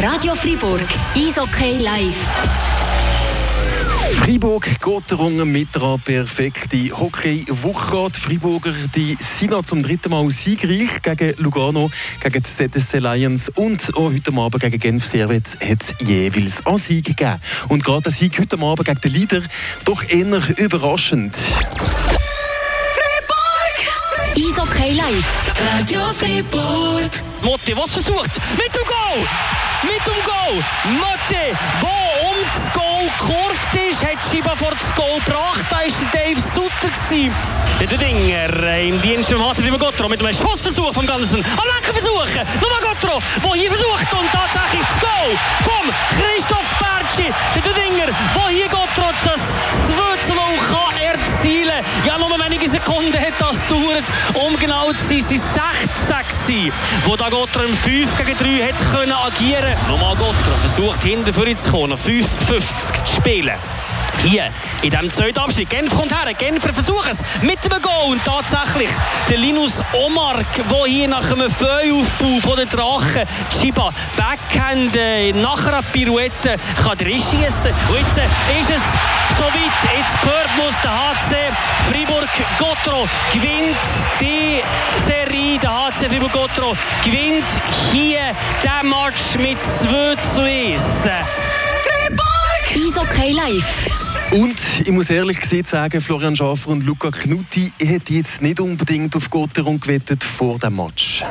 Radio Fribourg, Eishockey live. Freiburg geht darum mit einer perfekten Hockey-Woche. Die Freiburger die sind zum dritten Mal siegreich gegen Lugano, gegen die ZSC Lions und auch heute Abend gegen Genf Servet hat es jeweils einen Sieg gegeben. Und gerade der Sieg heute Abend gegen den Leader doch eher überraschend. Live. Radio Fribourg. Motti, was versucht? Mit dem Goal! Mit dem Goal! Motti, wo um das Goal gekurvt ist, hat Schiba vor das Goal gebracht. Da war der Dave Sutter. Gewesen. Der Dinger äh, im Dienst vom HC Fribourg Gottro mit einem Schussversuch vom Ganzen. Am Lenken versuchen. Nochmal Gottro, der hier versucht und tatsächlich das Goal vom Christoph Bertschi. Der Dinger, der hier Gottro das 2 zu 0 kann. Ja, nur wenige Sekunden hat das gedauert. Um genau zu sein, sind 16 wo da Gottro im 5 gegen 3 hat können agieren. Nochmal Gottro versucht hinten vorne zu kommen, 5,50 zu spielen. Hier, in diesem zweiten Abschnitt. Genf kommt her, Genfer versuchen es mit dem Goal. Und tatsächlich der Linus Omark, der hier nach einem Feueraufbau von den Drachen Chiba Backhand äh, nach einer Pirouette kann schießen. Und jetzt äh, ist es soweit. Jetzt gehört muss der HC Fribourg-Gottro gewinnt die Serie. Der HC Fribourg-Gottro gewinnt hier den Match mit 2 zu 1. Eishockey live. Und ich muss ehrlich gesagt sagen, Florian Schaffer und Luca Knutti hätten jetzt nicht unbedingt auf Gotteron gewettet vor dem Match.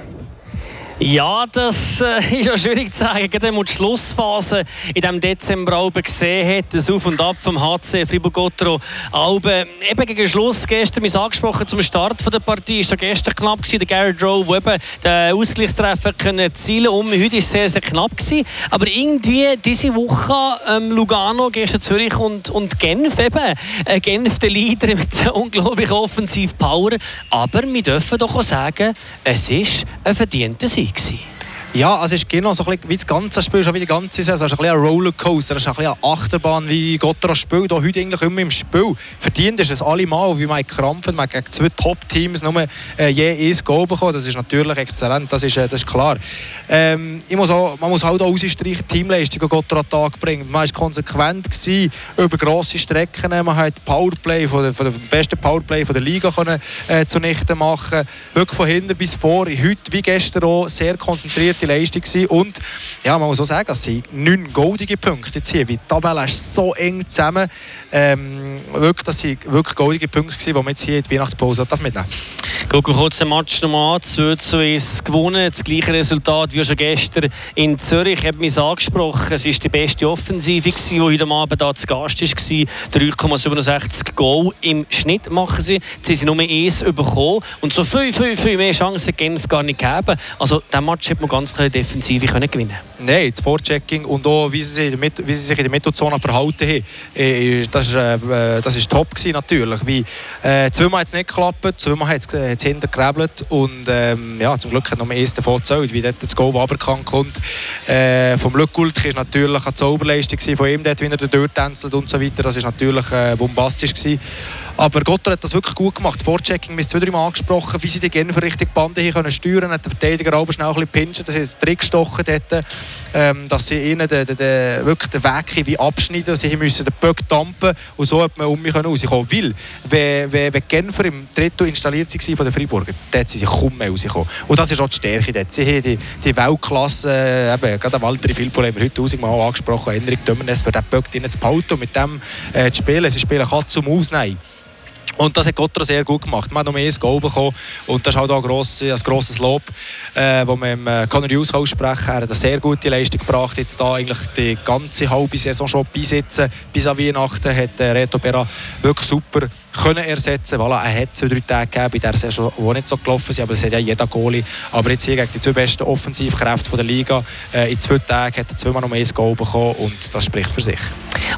Ja, das äh, ist ja schwierig zu sagen. Gerade wenn man die Schlussphase in diesem Dezember Alben gesehen hat, das Auf und Ab vom HC Fribourg-Gottero Alben. Eben gegen Schluss gestern, wir angesprochen zum Start der Partie, ist ja gestern knapp gewesen, der Garrett Rowe, der eben den Ausgleichstreffer können erzielen konnte. Heute war es sehr, sehr knapp gewesen. Aber irgendwie diese Woche ähm, Lugano, gestern Zürich und, und Genf eben. Äh, Genf der Leader mit der unglaublichen Offensiv-Power. Aber wir dürfen doch auch sagen, es ist ein verdienter Sieg. Gewesen. Ja, also es ist genau so ein wie das ganze Spiel, schon wie die ganze Saison, es ist ein bisschen ein Rollercoaster, es ist ein bisschen eine Achterbahn, wie Gotteron spielt, auch heute eigentlich immer im Spiel. Verdient ist es allemal, wie Mike Krampfen, man gegen zwei Top-Teams nur äh, je ein Goal bekommen, das ist natürlich exzellent, das ist, äh, das ist klar. Ähm, ich muss auch, man muss halt auch ausstreichen, Teamleistung, die Gotteron an Tag bringt. Man war konsequent gewesen, über grosse Strecken, man hat Powerplay, von der, von der besten Powerplay von der Liga können, äh, zunichte machen, wirklich von hinten bis vor, heute wie gestern auch sehr konzentriert gute Leistung gewesen. Und ja, man muss auch sagen, es sind neun goldige Punkte jetzt hier, weil die Tabelle ist so eng zusammen. Ähm, wirklich, das sind wirklich goldige Punkte gewesen, die man jetzt hier in die Weihnachtspause mitnehmen Gucken wir kurz den Match nochmal an. 2 zu 1 gewonnen. Das gleiche Resultat wie schon gestern in Zürich. Ich habe es angesprochen. Es war die beste Offensive, die heute Abend hier zu Gast war. 3,67 Goal im Schnitt machen sie. Jetzt haben sie nur eins bekommen. Und so viel, viel, viel mehr Chancen Genf gar nicht gegeben. Also, diesen Match hat man ganz Defensive können gewinnen Nein, das Vorchecking und auch, wie sie, sich, wie sie sich in der Mittozone verhalten haben, äh, das war äh, das ist top gewesen, natürlich. Wie, äh, zweimal hat es nicht geklappt, zweimal hat es äh, hinten gerebelt und ähm, ja, zum Glück hat noch eins davon gezählt, wie dort das Goal aberkannt kommt. Äh, vom Lückgult war natürlich eine Zauberleistung von ihm, dort, wie er durchtänzelt und so weiter. Das war natürlich äh, bombastisch. Gewesen. Aber Gottor hat das wirklich gut gemacht. Das Vorchecking, wir haben es zwei, drei Mal angesprochen, wie sie die Genfer richtig Bande hier können steuern hat der Verteidiger aber schnell ein bisschen pinchen, das ist Trick gestochen dort, ähm, dass sie ihnen den, den, den, wirklich den Weg wie abschneiden, sie müssen den Böck dampen und so hat man um mich rauskommen Weil, wenn, wenn, wenn Genfer im Drittel installiert waren von den Freiburger, dort sind sie kaum mehr rausgekommen. Und das ist auch die Stärke dort. Sie haben die, die Weltklasse, äh, eben, gerade Walter Filippo haben wir heute tausendmal angesprochen, Henrik Dömernes für den Böck zu behalten und mit dem äh, zu spielen. Sie spielen Katz um Ausnehmen. Und das hat Gottra sehr gut gemacht. Man hat noch mehr ein Goal bekommen und das ist halt auch ein grosses, ein grosses Lob, äh, das man äh, Conor Hughes aussprechen kann. Er hat eine sehr gute Leistung gebracht, jetzt da eigentlich die ganze halbe Saison schon besitzen. Bis an Weihnachten hat äh, Reto Berra wirklich super können ersetzen voilà, Er hat zwei, drei Tage gegeben, bei der Saison, die nicht so gelaufen sind, aber das hat ja jeder Goalie. Aber jetzt hier gegen die zwei besten Offensivkräfte der Liga, äh, in zwei Tagen hat er zweimal noch mehr ein Goal bekommen und das spricht für sich.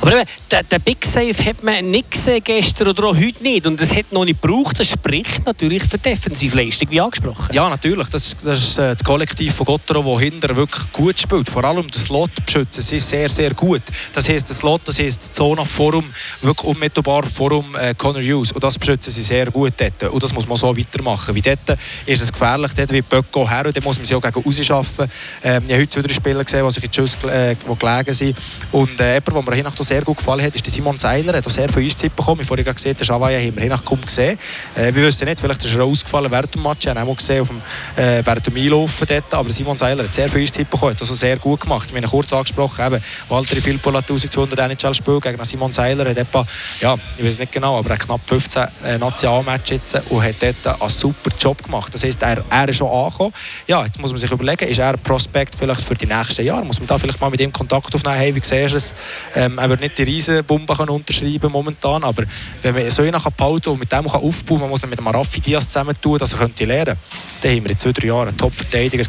Aber eben, den, den Big Save hat man nicht gesehen gestern oder auch heute nicht. Und es hat noch nicht gebraucht. Das spricht natürlich für Defensivleistung, wie angesprochen. Ja, natürlich. Das, das ist äh, das Kollektiv von Gottero, das hinter wirklich gut spielt. Vor allem das Slot beschützen. Sie ist sehr, sehr gut. Das heisst, das Slot, das heisst die Zone Forum, wirklich unmittelbar Forum äh, Connor Hughes. Und das beschützen sie sehr gut dort. Und das muss man so weitermachen. Wie dort ist es gefährlich, dort wie Böcko her, und dann muss man sie auch gegen rausschaffen. Ähm, ich habe heute wieder Spieler gesehen, die sich in Schuss äh, gelegen sind. Und äh, jemand, der mir hinach sehr gut gefallen hat, ist der Simon Seiler. Er hat sehr viel Eiszeit bekommen. Ich vorhin gesehen, den Schawaya haben wir hinach kaum gesehen. Äh, wir wissen nicht, vielleicht ist er ausgefallen während dem Match. Ich habe ihn auch gesehen auf dem, äh, während dem Einlaufen dort. Aber Simon Seiler hat sehr viel Eiszeit bekommen, hat also sehr gut gemacht. Wir haben kurz angesprochen, eben, Walter Filippo hat 1200 NHL spielt gegen Simon Seiler. Hat etwa, ja, ich weiß nicht genau, aber er knapp 15 äh, Nationalmatches jetzt und hat dort einen super Job gemacht. Das heisst, er, er ist schon angekommen. Ja, jetzt muss man sich überlegen, ist er Prospekt vielleicht für die nächsten Jahre? Muss man da vielleicht mal mit ihm Kontakt aufnehmen? Hey, wie siehst du es? Ähm, er wird nicht die Riesenbombe unterschreiben momentan, aber wenn man so einen behalten und mit dem kann aufbauen man muss ihn mit dem Arafi Diaz zusammen tun, dass er lernen könnte, dann haben wir in zwei, drei Jahren einen Top-Verteidiger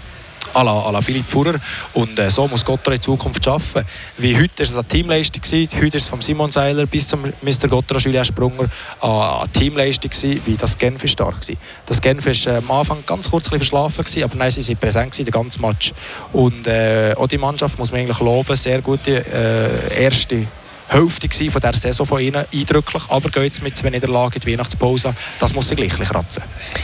à la, à la Philipp Furrer. Und äh, so muss Gottor in Zukunft arbeiten. Wie heute war es eine Teamleistung. Gewesen. Heute ist es von Simon Seiler bis zum Mr. Gottor Julien Sprunger eine Teamleistung, gewesen, wie das Genf ist stark war. Das Genf war äh, am Anfang ganz kurz ein verschlafen, gewesen, aber nein, sie waren präsent gewesen, den ganzen Match. Und äh, auch die Mannschaft muss man eigentlich loben. Sehr gute äh, erste Hälfte von dieser Saison von ihnen eindrücklich, aber geht jetzt mit zwei Niederlagen in die Weihnachtspause. Das muss sie gleich kratzen.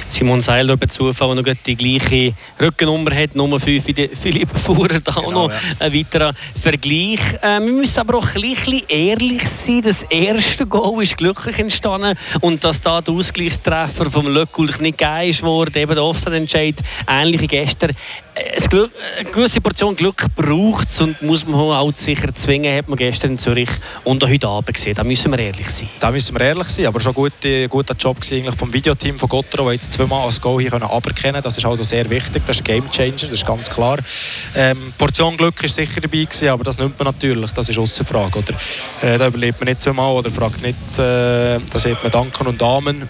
Simon Seiler bei Zufall noch die gleiche Rückennummer hat, Nummer 5 wie Philipp Fuhrer, da genau, noch ja. ein weiterer Vergleich. Äh, wir müssen aber auch ein bisschen ehrlich sein, das erste Goal ist glücklich entstanden und dass da der Ausgleichstreffer vom Löckulch nicht gegeben ist worden, eben der Offside-Entscheid, ähnlich wie gestern. Äh, eine gewisse Portion Glück braucht es und muss man auch sicher zwingen, hat man gestern in Zürich und auch heute Abend gesehen. Da müssen wir ehrlich sein. Da müssen wir ehrlich sein, aber schon ein guter, Job eigentlich vom Videoteam von Gottero, die jetzt zweimal als Goal hier können aberkennen Das ist halt sehr wichtig, das ist ein Game Changer, das ist ganz klar. Ähm, Portion Glück ist sicher dabei gewesen, aber das nimmt man natürlich, das ist außer Frage. Oder? Äh, da überlebt man nicht zweimal oder fragt nicht, äh, da sieht man Danken und Damen.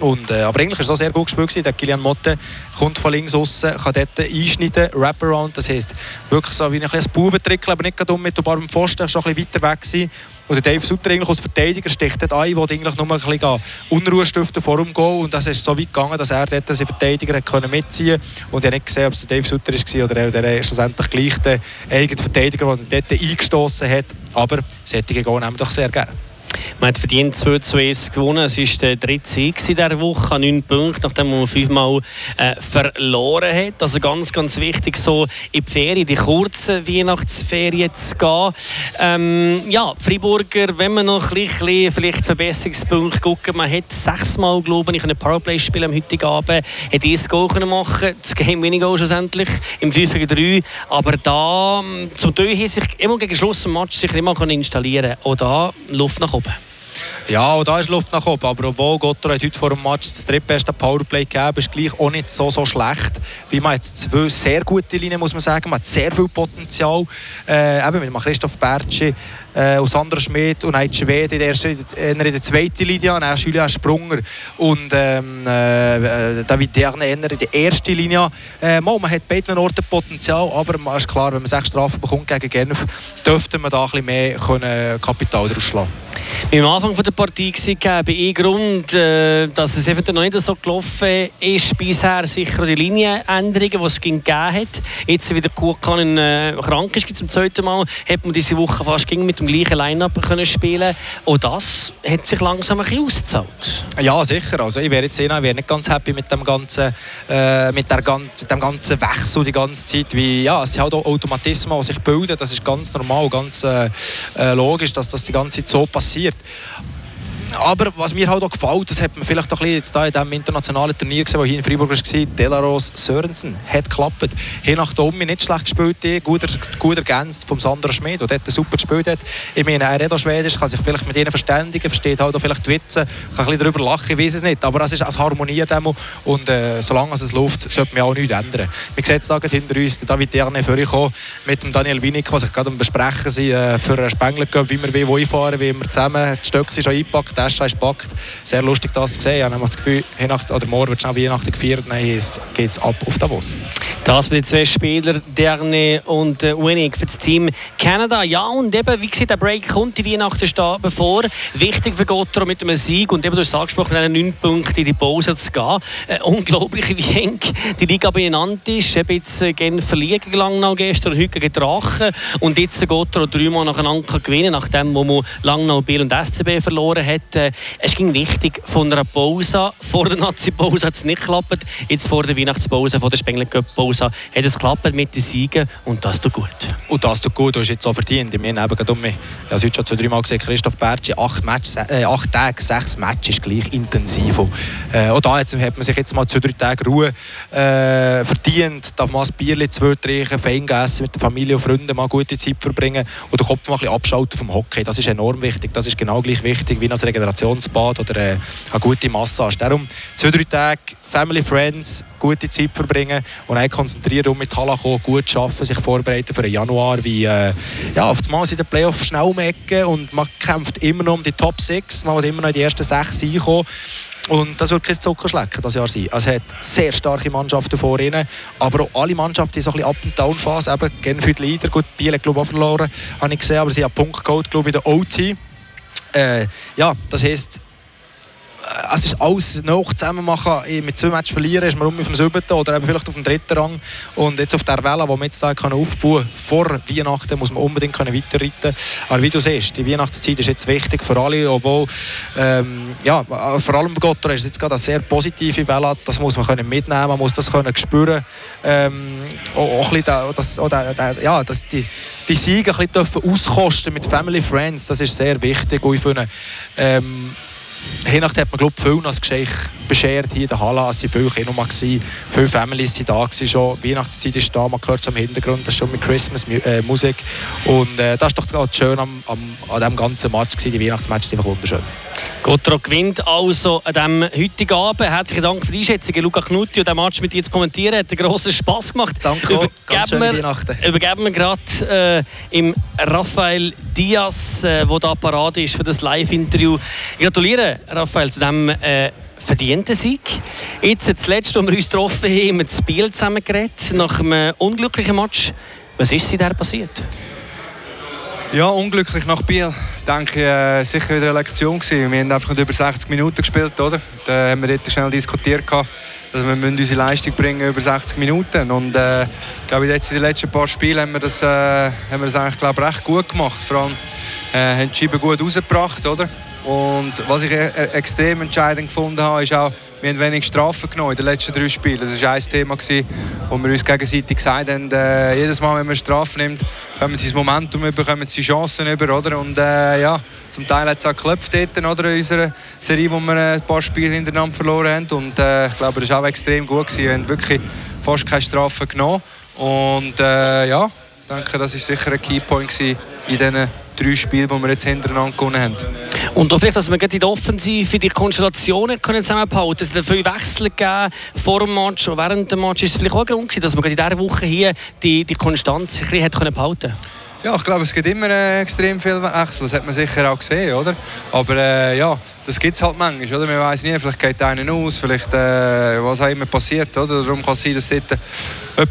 Und, äh, aber eigentlich war es auch sehr gut gespielt. Der Kilian Motte kommt von links außen, kann dort einschneiden, Wraparound. Das heisst, wirklich so wie ein, ein Bubentrick, aber nicht unmittelbar beim Pfosten, schon ein bisschen weiter weg gewesen. Und Dave Sutter eigentlich als Verteidiger sticht dort ein, wo eigentlich nur ein bisschen Unruhe stiften vor ihm gehen. Und das ist so weit gegangen, dass er dort seinen Verteidiger hat mitziehen konnte. Und ich habe nicht gesehen, ob es Dave Sutter war oder der schlussendlich gleich der eigene Verteidiger, der dort eingestoßen hat. Aber solche gehen nehmen doch sehr gerne. Man hat verdient 2 zu 1 gewonnen. Es war der dritte Sieg dieser Woche, an 9 Punkten, nachdem man fünfmal äh, verloren hat. Also ganz, ganz wichtig, so in die Ferien, die kurzen Weihnachtsferien zu gehen. Ähm, ja, Freiburger, wenn man noch ein bisschen vielleicht Verbesserungspunkte gucken, man hat sechsmal, glaube ich, ein Powerplay-Spiel am heutigen Abend, hat dieses Goal können machen, das Game weniger schlussendlich, im 5 gegen 3. Aber da, zum Teil, sich immer gegen Schluss des Match sich immer installieren Auch da Luft nach oben. Ja, und da ist Luft nach oben. Aber obwohl Gottor hat heute vor dem Match das drittbeste Powerplay gegeben, ist gleich auch nicht so, so schlecht. Wie man jetzt zwei sehr gute Linien, muss man sagen. Man hat sehr viel Potenzial. Äh, eben mit Christoph Bertschi, äh, Sandra Schmidt und ein Schwede in der, ersten, in der zweiten Linie, dann Julian Sprunger und ähm, äh, David Derne in der ersten Linie. Äh, man hat beiden Orten Potenzial, aber man ist klar, wenn man sechs Strafen bekommt gegen Genf, dürfte man da ein bisschen mehr können Kapital daraus schlagen am Anfang der Partie war ein Grund, äh, dass es eventuell noch nicht so gelaufen ist bisher, sicher die Linienänderungen, die es gegeben hat. Jetzt wieder Kukan äh, krank ist zum zweiten Mal, hat man diese Woche fast mit dem gleichen Line-Up spielen Auch das hat sich langsam ein ausgezahlt. Ja, sicher. Also ich wäre jetzt eh ich wäre nicht ganz happy mit dem ganzen, äh, mit, der mit dem ganzen Wechsel die ganze Zeit. Wie, ja, es sind halt auch Automatismen, die sich bilden. Das ist ganz normal, ganz äh, äh logisch, dass das die ganze Zeit so passiert. passiert. Aber was mir halt auch gefällt, das hat man vielleicht auch ein jetzt da in diesem internationalen Turnier gesehen, das hier in Freiburg war, Delaros Sörensen hat geklappt. Hier nach Domi nicht schlecht gespielt, gut, gut ergänzt vom Sandra Schmid, der dort super gespielt hat. Ich meine, er redet Schwedisch, kann sich vielleicht mit ihnen verständigen, versteht halt auch vielleicht die Witze, kann ein bisschen darüber lachen, ich weiß es nicht. Aber es ist als harmoniert und äh, solange es läuft, sollte man auch nichts ändern. Wir sehen jetzt hinter uns David Derne vorgekommen mit dem Daniel Winnick, was ich gerade am Besprechen sind, äh, für einen Spengler wie wir wo einfahren, wie wir zusammen, die Stöcke schon eingepackt, Tasche ist gepackt. Sehr lustig das zu sehen. Ich habe das Gefühl, Weihnachten, oder morgen wird schnell Weihnachten gefeiert, dann geht es ab auf Davos. Das für die zwei Spieler, Derne und äh, Winnig für das Team Kanada. Ja, und eben, wie gesagt, der Break kommt, die Weihnachten stehen bevor. Wichtig für Gottro mit einem Sieg und eben, du hast es angesprochen, einen 9 Punkte in die Pause zu gehen. Äh, unglaublich, wie eng die Liga benannt ist. Eben jetzt äh, Genf verlieren gelang noch gestern, heute gegen Drachen und jetzt Gottro dreimal nacheinander gewinnen, nachdem wo man Langnau, Biel und SCB verloren hat. Äh, es ging wichtig von einer Pause, vor der Nazi-Pause hat es nicht geklappt, jetzt vor der Weihnachtspause, vor der Spengler Cup-Pause Rosa hat es geklappt mit den Siegen und das tut gut. Und das tut gut, du hast jetzt auch verdient. Ich meine, eben, um mich, ich habe heute schon zwei, drei Mal gesehen, Christoph Bertschi, acht, äh, acht Tage, sechs Matches gleich intensiv. Und, äh, auch da hat man sich jetzt mal zwei, drei Tage Ruhe äh, verdient, darf man ein Bier zwei trinken, fein essen, mit der Familie und Freunden mal gute Zeit verbringen und den Kopf mal ein bisschen abschalten vom Hockey. Das ist enorm wichtig. Das ist genau gleich wichtig wie ein Regenerationsbad oder äh, eine gute Massage. Darum zwei, drei Tage Family, Friends, gute Zeit verbringen und dann konzentrieren um mit Halle kommen, gut arbeiten, sich vorbereiten für den Januar, wie äh, ja, auf Mal sind die Playoffs schnell umecken und man kämpft immer noch um die Top 6, man will immer noch in die ersten 6 reinkommen. Und das wird kein Zuckerschlecken das Jahr sein. Also, es hat sehr starke Mannschaften vor ihnen, aber auch alle Mannschaften sind so ein bisschen up and down Phase. Eben Genf heute Leader, gut, Biel glaube ich auch verloren, habe ich gesehen, aber sie haben Punkt geholt, glaube ich, in der OT. Äh, ja, das heisst, es ist alles noch zusammen machen. Mit zwei Matches verlieren ist man um auf dem siebten oder eben vielleicht auf dem dritten Rang. Und jetzt auf der Welle, die man jetzt kann aufbauen kann, vor Weihnachten muss man unbedingt können weiterreiten Aber wie du siehst, die Weihnachtszeit ist jetzt wichtig für alle, obwohl, ähm, ja, vor allem Gottor ist jetzt gerade eine sehr positive Welle. Das muss man können mitnehmen, man muss das können spüren. Ähm, auch, ein bisschen, das, oder, ja, dass die, die Siege ein bisschen auskosten mit Family Friends, das ist sehr wichtig. Und ich finde, ähm, Weihnachten hat man glaube viel als Geschenk beschert hier in der Halle. Es waren viele Kinder viele Families waren da schon. Weihnachtszeit ist da, man hört es im Hintergrund, das ist schon mit Christmas äh. Und äh, das ist doch gerade schön am, am, an diesem ganzen Match gewesen. Die Weihnachtsmatch ist einfach wunderschön. Gotro gewinnt also an diesem heutigen Abend. Herzlichen Dank für die Einschätzung, Luca Knutti. Und den Match mit dir zu kommentieren hat einen grossen Spass gemacht. Danke, übergeben ganz wir, Übergeben wir gerade äh, im Raphael Diaz, der äh, da parat ist für das Live-Interview. Gratuliere, Raphael, zu diesem äh, verdienten Sieg. Jetzt das letzte, als wir uns getroffen haben, haben wir das Spiel zusammen geredet, nach einem unglücklichen Match. Was ist seitdem passiert? Ja, unglücklich nach Biel. Ich denke, äh, sicher wieder eine Lektion gewesen. Wir haben einfach über 60 Minuten gespielt, oder? Da haben wir dort schnell diskutiert, dass wir unsere Leistung bringen über 60 Minuten. Und äh, ich glaube, jetzt in den letzten paar Spielen haben wir das, äh, haben wir das eigentlich, glaube recht gut gemacht. Vor allem äh, haben die Scheiben gut rausgebracht, oder? Und was ich e-, extrem entscheidend gefunden habe, ist auch, wir haben wenig Strafen genommen in den letzten drei Spielen. Das war ein Thema, gewesen, wo wir uns gegenseitig gesagt haben, äh, jedes Mal, wenn man Strafen nimmt, kommen sie das Momentum über, kommen sie Chancen über. Oder? Und äh, ja, zum Teil hat es auch geklopft in unserer Serie, wo wir ein paar Spiele hintereinander verloren haben. Und äh, ich glaube, das war auch extrem gut. Gewesen. Wir haben wirklich fast keine Strafen genommen. Und äh, ja, ich denke, das war sicher ein Keypoint in diesen drei Spielen, die wir jetzt hintereinander gewonnen haben. Und auch vielleicht, dass wir in der Offensive die Konstellationen können zusammenhalten können. Es hat viele Wechsel gegeben vor dem Match und während dem Match. Ist es vielleicht auch ein Grund, dass man in dieser Woche hier die, die Konstanz ein bisschen behalten konnte? Ja, ich glaube, es gibt immer äh, extrem viele Wechsel. Das hat man sicher auch gesehen, oder? Aber äh, ja, das gibt es halt manchmal, oder? Man weiß nie, vielleicht geht einer aus, vielleicht äh, was auch immer passiert, oder? Darum kann es sein, dass es dort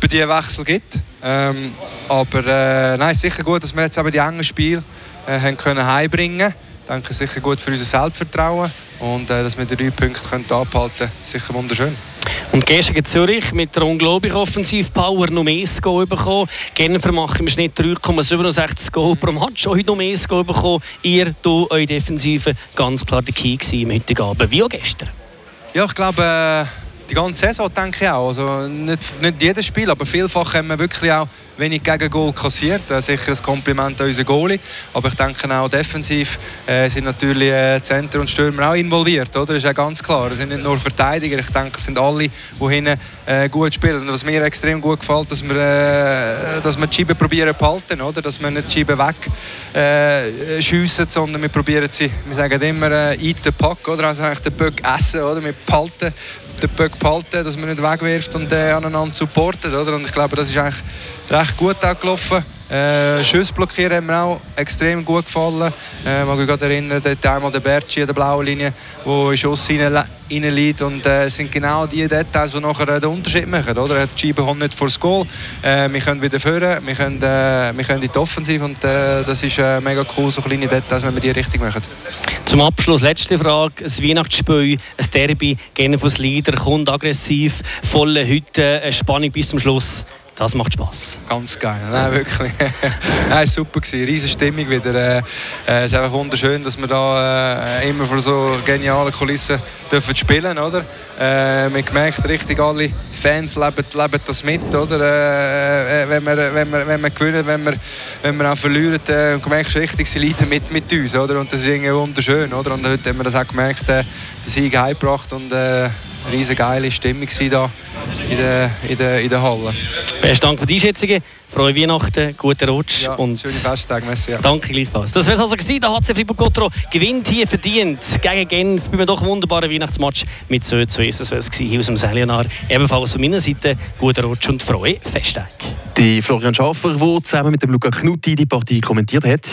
äh, diese Wechsel gibt. Ähm, aber äh, nein, sicher gut, dass wir jetzt eben die engen Spiele äh, können heimbringen. Ich denke, sicher gut für unser Selbstvertrauen und äh, dass wir die drei Punkte können abhalten können, sicher wunderschön. Und gestern gegen Zürich mit der unglaublichen Offensivpower noch mehr Goal bekommen. Genfer machen im Schnitt 3,67 Goal pro Match. Heute noch mehr Goal bekommen. Ihr, du, eure Defensive, ganz klar der Key im heutigen Abend, wie auch gestern. Ja, ich glaube, äh, die ganze Saison denke ich auch. Also nicht, nicht jedes Spiel, aber vielfach haben wir wirklich auch wenig Gegengol kassiert. Äh, sicher ein Kompliment an unseren Goalie. Aber ich denke auch defensiv äh, sind natürlich äh, Center und Stürmer auch involviert. Oder? Das ist ja ganz klar. Es sind nicht nur Verteidiger. Ich denke, es sind alle, die hinten äh, gut spielen. Und was mir extrem gut gefällt, dass wir, äh, dass wir die Scheibe probieren zu halten. Oder? Dass wir nicht die Scheibe weg äh, sondern wir probieren sie, wir sagen immer, äh, eat the puck. Oder? Also eigentlich den Puck essen. Oder? Wir behalten den Puck behalten, dass man nicht wegwirft und äh, aneinander supportet. Oder? Und ich glaube, das ist eigentlich recht gut auch gelaufen. Äh, Schüsse blockieren haben mir auch extrem gut gefallen. Äh, mag mich gerade erinnern, dort einmal der Bertschi an der blauen Linie, wo in Schuss reinliegt. Und äh, sind genau die Details, die nachher den Unterschied machen. Oder? Die Scheibe kommt nicht vor das Goal. Äh, wir können wieder führen, wir können, äh, wir können in die Offensive und äh, das ist äh, mega cool, so kleine Details, wenn wir die richtig machen. Zum Abschluss, letzte Frage. Ein Weihnachtsspiel, ein Derby, Genf aus Leader, kommt aggressiv, volle Hütte, Spannung bis zum Schluss. Das macht Spass. Ganz geil. Nein, wirklich. Nein, super gewesen. Riesen Stimmung wieder. Äh, es ist einfach wunderschön, dass wir da äh, immer vor so genialen Kulissen dürfen spielen, oder? Äh, man merkt richtig, alle Fans leben, leben das mit, oder? Äh, wenn, wir, wenn, wir, wenn wir gewinnen, wenn wir, wenn wir auch verlieren, äh, merkst richtig, sie leiden mit, mit uns, oder? Und das ist irgendwie wunderschön, oder? Und heute haben wir das auch gemerkt, äh, den Sieg heimgebracht und äh, riesen geile Stimmung da in der, in der, in der Halle. Besten Dank für die Einschätzungen. Frohe Weihnachten, guten Rutsch Ja, und schöne Festtage, merci. Ja. danke gleichfalls. Das wäre also gewesen. Der HC Fribourg-Gotteron gewinnt hier verdient gegen Genf bei einem doch wunderbaren Weihnachtsmatch mit 2 zu 1. Das wäre es gewesen hier aus dem Selionar. Ebenfalls von meiner Seite guten Rutsch und frohe Festtage. Die Florian Schaffer, der zusammen mit dem Luca Knutti die Partie kommentiert hat.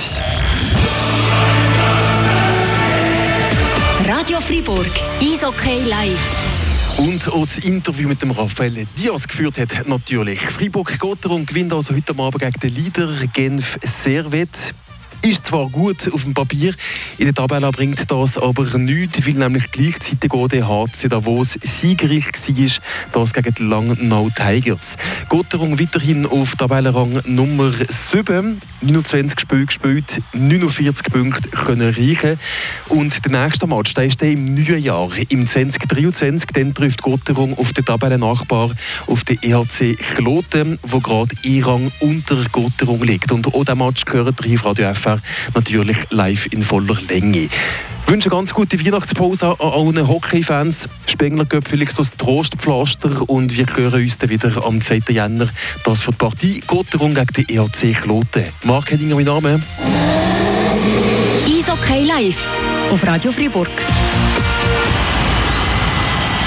Radio Fribourg, Eishockey live. Und auch das Interview mit dem Raphael Diaz geführt hat, natürlich. Fribourg-Gotteron gewinnt also heute Abend gegen den Leader Genf Servet. Ist zwar gut auf dem Papier, in der Tabelle bringt das aber nichts, weil nämlich gleichzeitig auch der HC Davos siegreich war, das gegen die Langnau Tigers. Gotteron weiterhin auf Tabellenrang Nummer 7, 29 Spiele gespielt, 49 Punkte können reichen. Und der nächste Match, der ist dann im neuen Jahr, im 2023, dann trifft Gotteron auf den Tabellennachbar, auf den EHC Kloten, wo gerade Irang unter Gotteron liegt. Und auch diesen Match gehört Rief Radio FR natürlich live in voller Länge. Ich wünsche eine ganz gute Weihnachtspause an allen Hockey-Fans. Spengler gibt vielleicht so das Trostpflaster und wir hören uns dann wieder am 2. Jänner. Das für die Partie Gotteron gegen den EHC Kloten. Marc Hedinger, mein Name. Eishockey live auf Radio Fribourg.